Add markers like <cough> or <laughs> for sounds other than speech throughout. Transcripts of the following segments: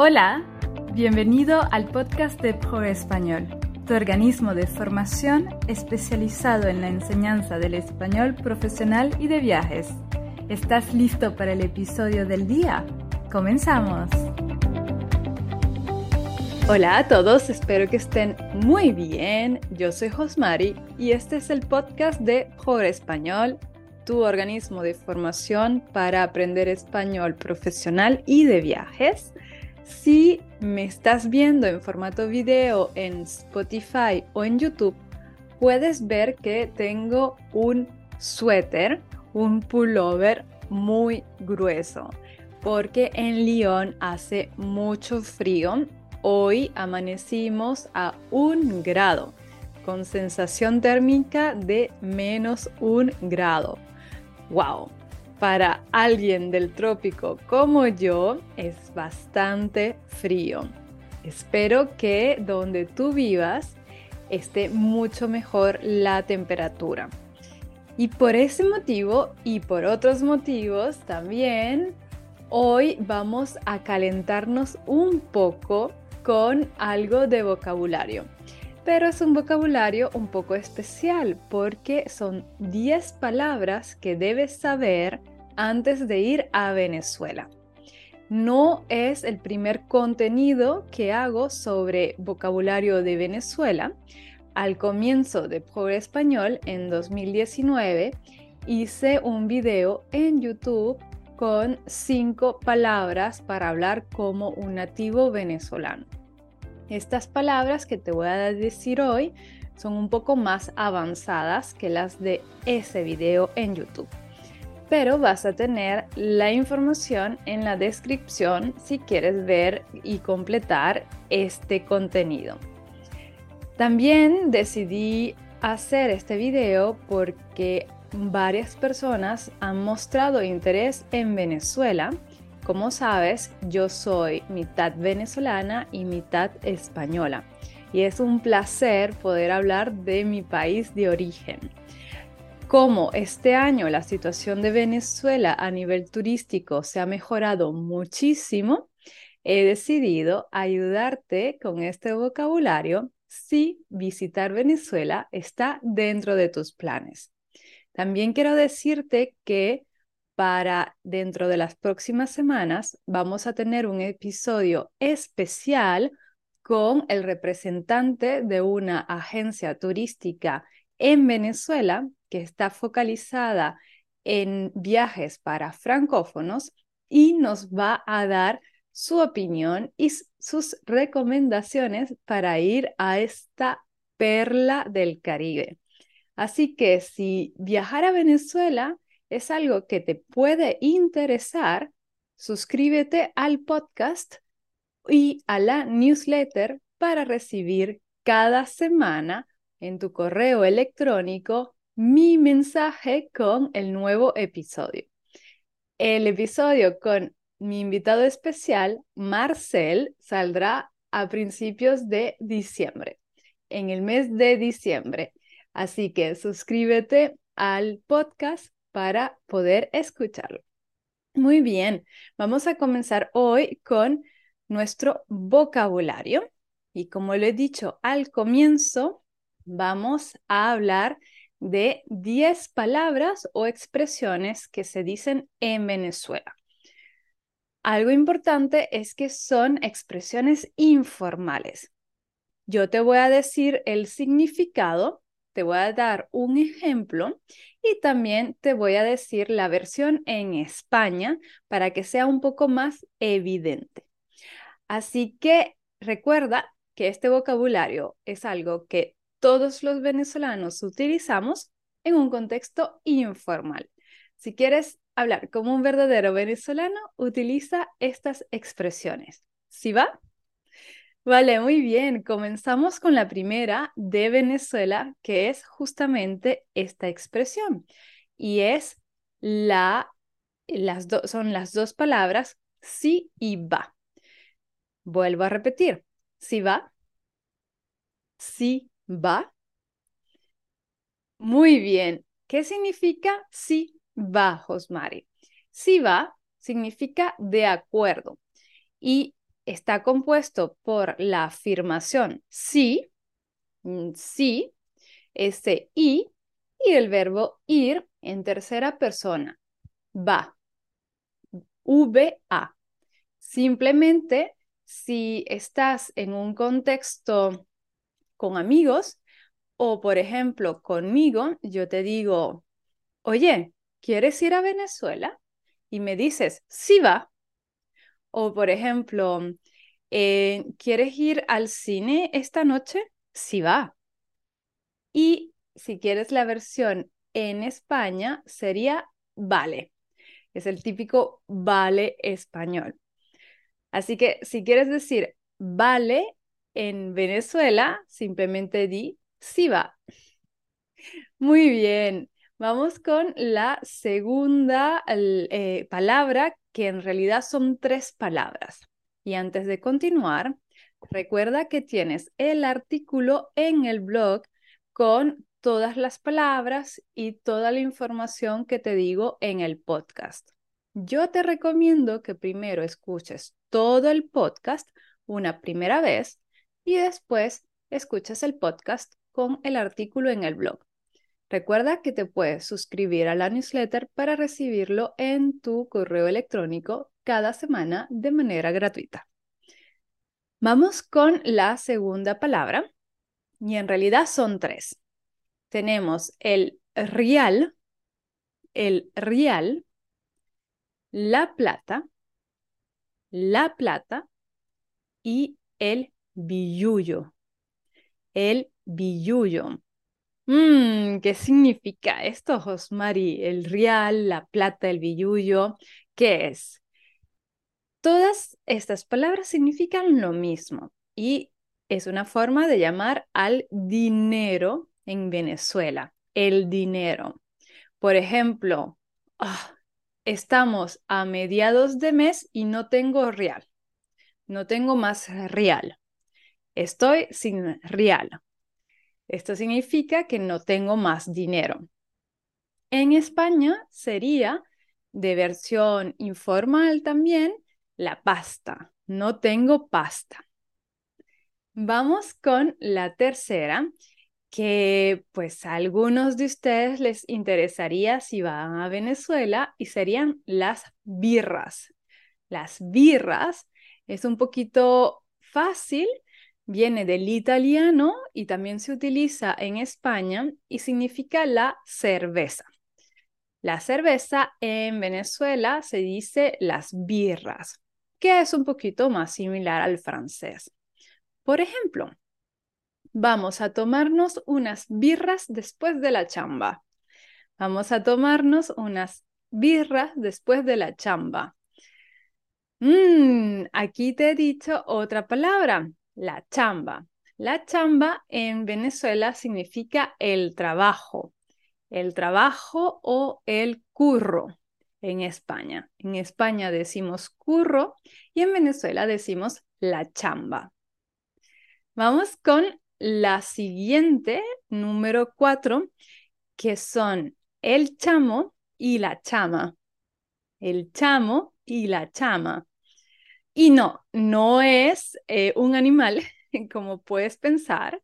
Hola, bienvenido al podcast de Pro Español, tu organismo de formación especializado en la enseñanza del español profesional y de viajes. ¿Estás listo para el episodio del día? ¡Comenzamos! Hola a todos, espero que estén muy bien. Yo soy Josmari y este es el podcast de Pro Español, tu organismo de formación para aprender español profesional y de viajes. Si me estás viendo en formato video en Spotify o en YouTube, puedes ver que tengo un suéter, un pullover muy grueso, porque en Lyon hace mucho frío. Hoy amanecimos a un grado, con sensación térmica de menos un grado. ¡Wow! Para alguien del trópico como yo es bastante frío. Espero que donde tú vivas esté mucho mejor la temperatura. Y por ese motivo y por otros motivos también, hoy vamos a calentarnos un poco con algo de vocabulario. Pero es un vocabulario un poco especial porque son 10 palabras que debes saber antes de ir a Venezuela. No es el primer contenido que hago sobre vocabulario de Venezuela. Al comienzo de Pro Español en 2019 hice un video en YouTube con cinco palabras para hablar como un nativo venezolano. Estas palabras que te voy a decir hoy son un poco más avanzadas que las de ese video en YouTube pero vas a tener la información en la descripción si quieres ver y completar este contenido. También decidí hacer este video porque varias personas han mostrado interés en Venezuela. Como sabes, yo soy mitad venezolana y mitad española y es un placer poder hablar de mi país de origen. Como este año la situación de Venezuela a nivel turístico se ha mejorado muchísimo, he decidido ayudarte con este vocabulario si visitar Venezuela está dentro de tus planes. También quiero decirte que para dentro de las próximas semanas vamos a tener un episodio especial con el representante de una agencia turística en Venezuela que está focalizada en viajes para francófonos y nos va a dar su opinión y sus recomendaciones para ir a esta perla del Caribe. Así que si viajar a Venezuela es algo que te puede interesar, suscríbete al podcast y a la newsletter para recibir cada semana en tu correo electrónico mi mensaje con el nuevo episodio. El episodio con mi invitado especial, Marcel, saldrá a principios de diciembre, en el mes de diciembre. Así que suscríbete al podcast para poder escucharlo. Muy bien, vamos a comenzar hoy con nuestro vocabulario. Y como lo he dicho al comienzo, vamos a hablar de 10 palabras o expresiones que se dicen en Venezuela. Algo importante es que son expresiones informales. Yo te voy a decir el significado, te voy a dar un ejemplo y también te voy a decir la versión en España para que sea un poco más evidente. Así que recuerda que este vocabulario es algo que todos los venezolanos utilizamos en un contexto informal. Si quieres hablar como un verdadero venezolano, utiliza estas expresiones. ¿Sí va? Vale, muy bien. Comenzamos con la primera de Venezuela, que es justamente esta expresión. Y es la, las son las dos palabras sí y va. Vuelvo a repetir. Sí va. Sí va? Muy bien. ¿Qué significa sí va, Josmari? Sí va significa de acuerdo. Y está compuesto por la afirmación sí, mm, sí, ese y, y el verbo ir en tercera persona, va, va. Simplemente si estás en un contexto con amigos o, por ejemplo, conmigo, yo te digo, oye, ¿quieres ir a Venezuela? Y me dices, sí va. O, por ejemplo, eh, ¿quieres ir al cine esta noche? Sí va. Y si quieres la versión en España, sería vale. Es el típico vale español. Así que si quieres decir vale en Venezuela, simplemente di sí va. Muy bien. Vamos con la segunda eh, palabra, que en realidad son tres palabras. Y antes de continuar, recuerda que tienes el artículo en el blog con todas las palabras y toda la información que te digo en el podcast. Yo te recomiendo que primero escuches todo el podcast una primera vez y después escuches el podcast con el artículo en el blog. Recuerda que te puedes suscribir a la newsletter para recibirlo en tu correo electrónico cada semana de manera gratuita. Vamos con la segunda palabra y en realidad son tres. Tenemos el real, el real, la plata, la plata y el billullo. El billullo. Mm, ¿qué significa esto, Josmari? El real, la plata, el billullo. ¿Qué es? Todas estas palabras significan lo mismo y es una forma de llamar al dinero en Venezuela. El dinero. Por ejemplo, ah, estamos a mediados de mes y no tengo real. No tengo más real. Estoy sin real. Esto significa que no tengo más dinero. En España sería de versión informal también la pasta. No tengo pasta. Vamos con la tercera que pues a algunos de ustedes les interesaría si van a Venezuela y serían las birras. Las birras es un poquito fácil, viene del italiano y también se utiliza en España y significa la cerveza. La cerveza en Venezuela se dice las birras, que es un poquito más similar al francés. Por ejemplo, Vamos a tomarnos unas birras después de la chamba. Vamos a tomarnos unas birras después de la chamba. Mm, aquí te he dicho otra palabra, la chamba. La chamba en Venezuela significa el trabajo, el trabajo o el curro en España. En España decimos curro y en Venezuela decimos la chamba. Vamos con la siguiente, número cuatro, que son el chamo y la chama. El chamo y la chama. Y no, no es eh, un animal, <laughs> como puedes pensar.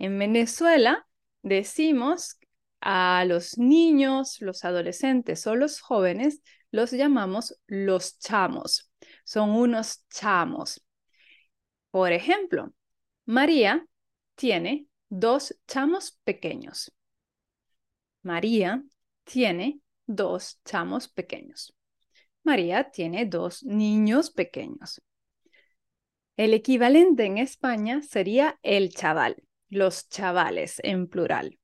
En Venezuela decimos a los niños, los adolescentes o los jóvenes, los llamamos los chamos. Son unos chamos. Por ejemplo, María tiene dos chamos pequeños. María tiene dos chamos pequeños. María tiene dos niños pequeños. El equivalente en España sería el chaval, los chavales en plural.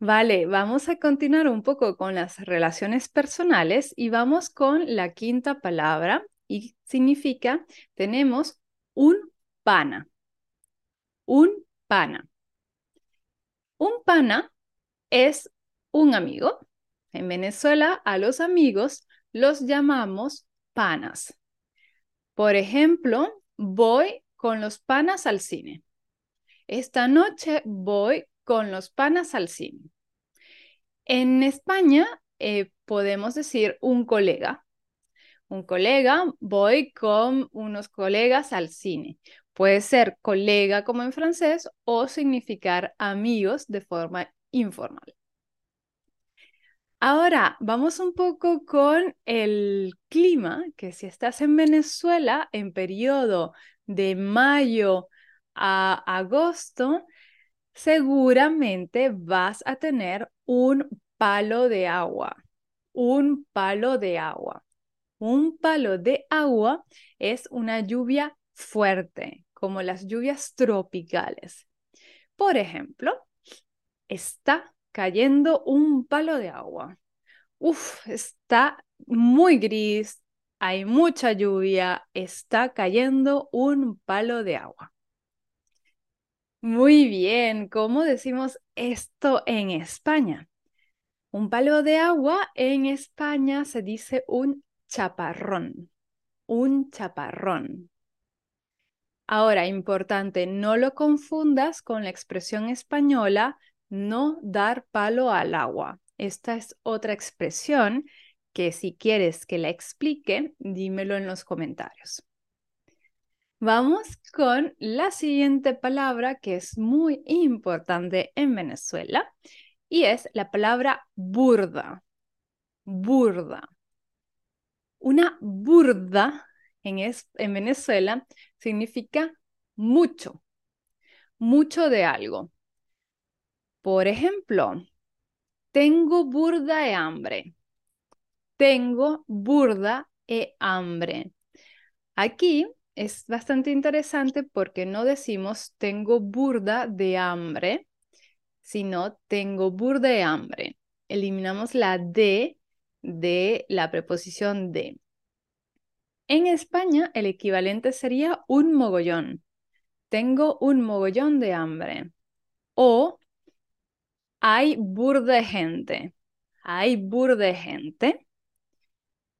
Vale, vamos a continuar un poco con las relaciones personales y vamos con la quinta palabra y significa tenemos un pana un pana. Un pana es un amigo. En Venezuela a los amigos los llamamos panas. Por ejemplo, voy con los panas al cine. Esta noche voy con los panas al cine. En España eh, podemos decir un colega. un colega, voy con unos colegas al cine. Puede ser colega como en francés o significar amigos de forma informal. Ahora vamos un poco con el clima, que si estás en Venezuela en periodo de mayo a agosto, seguramente vas a tener un palo de agua, un palo de agua. Un palo de agua es una lluvia fuerte, como las lluvias tropicales. Por ejemplo, está cayendo un palo de agua. Uf, está muy gris, hay mucha lluvia, está cayendo un palo de agua. Muy bien, ¿cómo decimos esto en España? Un palo de agua en España se dice un chaparrón, un chaparrón. Ahora, importante, no lo confundas con la expresión española no dar palo al agua. Esta es otra expresión que si quieres que la explique, dímelo en los comentarios. Vamos con la siguiente palabra que es muy importante en Venezuela y es la palabra burda. Burda. Una burda en, en Venezuela significa mucho, mucho de algo. Por ejemplo, tengo burda de hambre. Tengo burda de hambre. Aquí es bastante interesante porque no decimos tengo burda de hambre, sino tengo burda de hambre. Eliminamos la D de la preposición de. En España, el equivalente sería un mogollón. Tengo un mogollón de hambre. O hay burda de gente. Hay burda de gente.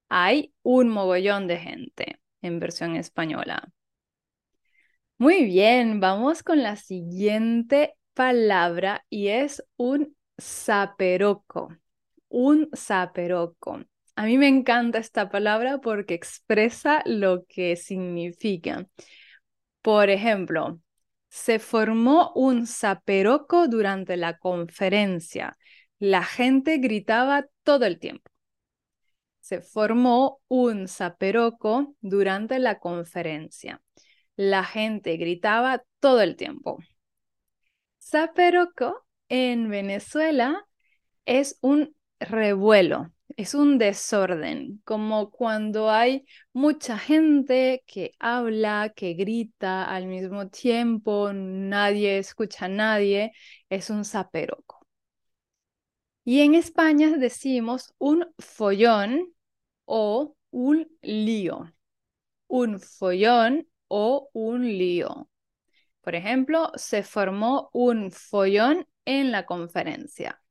Hay un mogollón de gente en versión española. Muy bien, vamos con la siguiente palabra y es un saperoco. Un saperoco. A mí me encanta esta palabra porque expresa lo que significa. Por ejemplo, se formó un saperoco durante la conferencia. La gente gritaba todo el tiempo se formó un zaperoco durante la conferencia. La gente gritaba todo el tiempo. Zaperoco en Venezuela es un revuelo, es un desorden, como cuando hay mucha gente que habla, que grita al mismo tiempo, nadie escucha a nadie, es un zaperoco. Y en España decimos un follón o un lío. Un follón o un lío. Por ejemplo, se formó un follón en la conferencia.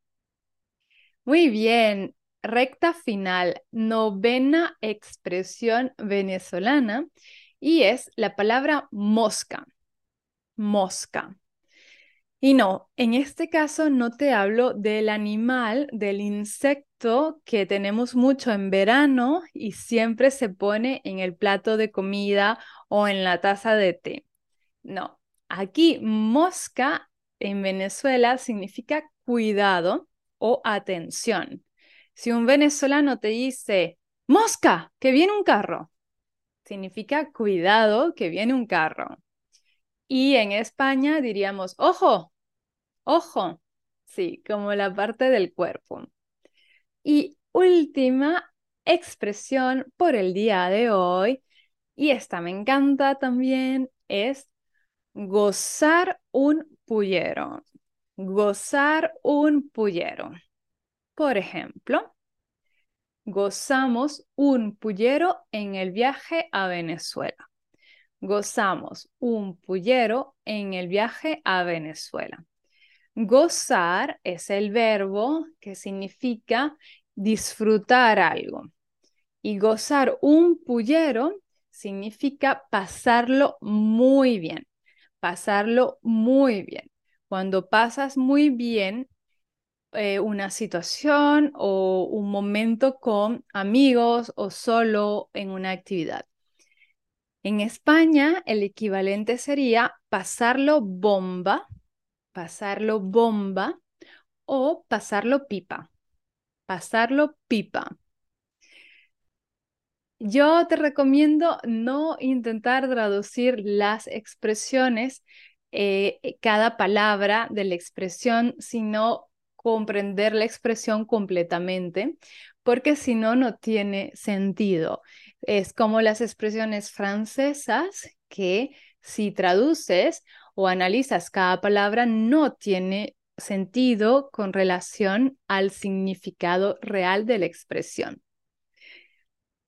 Muy bien, recta final, novena expresión venezolana y es la palabra mosca. Mosca. Y no, en este caso no te hablo del animal, del insecto que tenemos mucho en verano y siempre se pone en el plato de comida o en la taza de té. No, aquí mosca en Venezuela significa cuidado o atención. Si un venezolano te dice, mosca, que viene un carro, significa cuidado, que viene un carro. Y en España diríamos, ojo, ojo, sí, como la parte del cuerpo. Y última expresión por el día de hoy, y esta me encanta también, es gozar un pullero. Gozar un pullero. Por ejemplo, gozamos un pullero en el viaje a Venezuela gozamos un pullero en el viaje a Venezuela. Gozar es el verbo que significa disfrutar algo. Y gozar un pullero significa pasarlo muy bien, pasarlo muy bien. Cuando pasas muy bien, eh, una situación o un momento con amigos o solo en una actividad. En España, el equivalente sería pasarlo bomba, pasarlo bomba o pasarlo pipa, pasarlo pipa. Yo te recomiendo no intentar traducir las expresiones, eh, cada palabra de la expresión, sino comprender la expresión completamente, porque si no, no tiene sentido. Es como las expresiones francesas que si traduces o analizas cada palabra, no tiene sentido con relación al significado real de la expresión.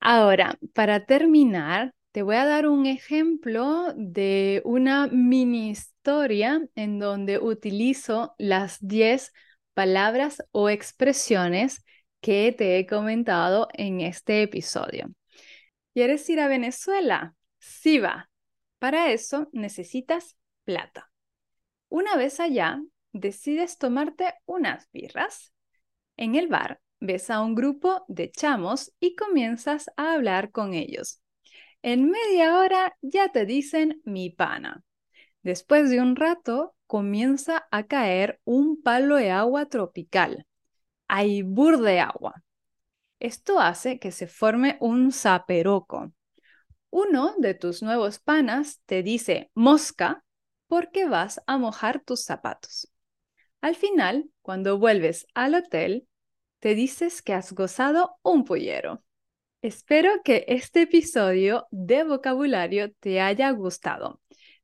Ahora, para terminar, te voy a dar un ejemplo de una mini historia en donde utilizo las 10 palabras o expresiones que te he comentado en este episodio. ¿Quieres ir a Venezuela? Sí va. Para eso necesitas plata. Una vez allá, decides tomarte unas birras. En el bar ves a un grupo de chamos y comienzas a hablar con ellos. En media hora ya te dicen mi pana. Después de un rato comienza a caer un palo de agua tropical. Hay bur de agua. Esto hace que se forme un zaperoco. Uno de tus nuevos panas te dice mosca porque vas a mojar tus zapatos. Al final, cuando vuelves al hotel, te dices que has gozado un pollero. Espero que este episodio de vocabulario te haya gustado.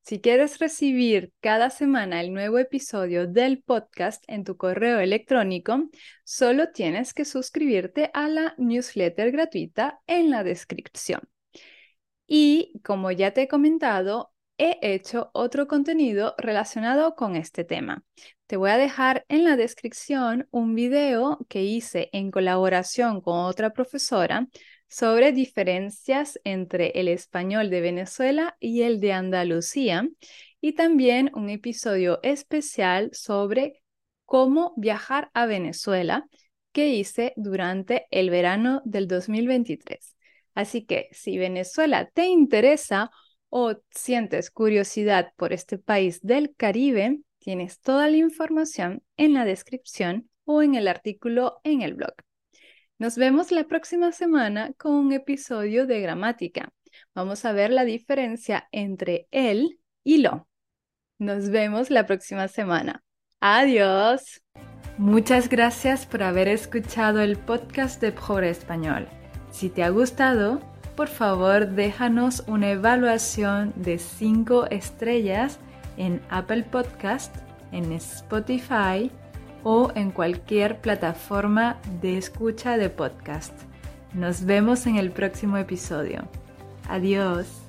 Si quieres recibir cada semana el nuevo episodio del podcast en tu correo electrónico, solo tienes que suscribirte a la newsletter gratuita en la descripción. Y como ya te he comentado, he hecho otro contenido relacionado con este tema. Te voy a dejar en la descripción un video que hice en colaboración con otra profesora sobre diferencias entre el español de Venezuela y el de Andalucía y también un episodio especial sobre cómo viajar a Venezuela que hice durante el verano del 2023. Así que si Venezuela te interesa o sientes curiosidad por este país del Caribe, tienes toda la información en la descripción o en el artículo en el blog. Nos vemos la próxima semana con un episodio de gramática. Vamos a ver la diferencia entre el y lo. Nos vemos la próxima semana. Adiós. Muchas gracias por haber escuchado el podcast de Pobre Español. Si te ha gustado, por favor déjanos una evaluación de 5 estrellas en Apple Podcast, en Spotify o en cualquier plataforma de escucha de podcast. Nos vemos en el próximo episodio. Adiós.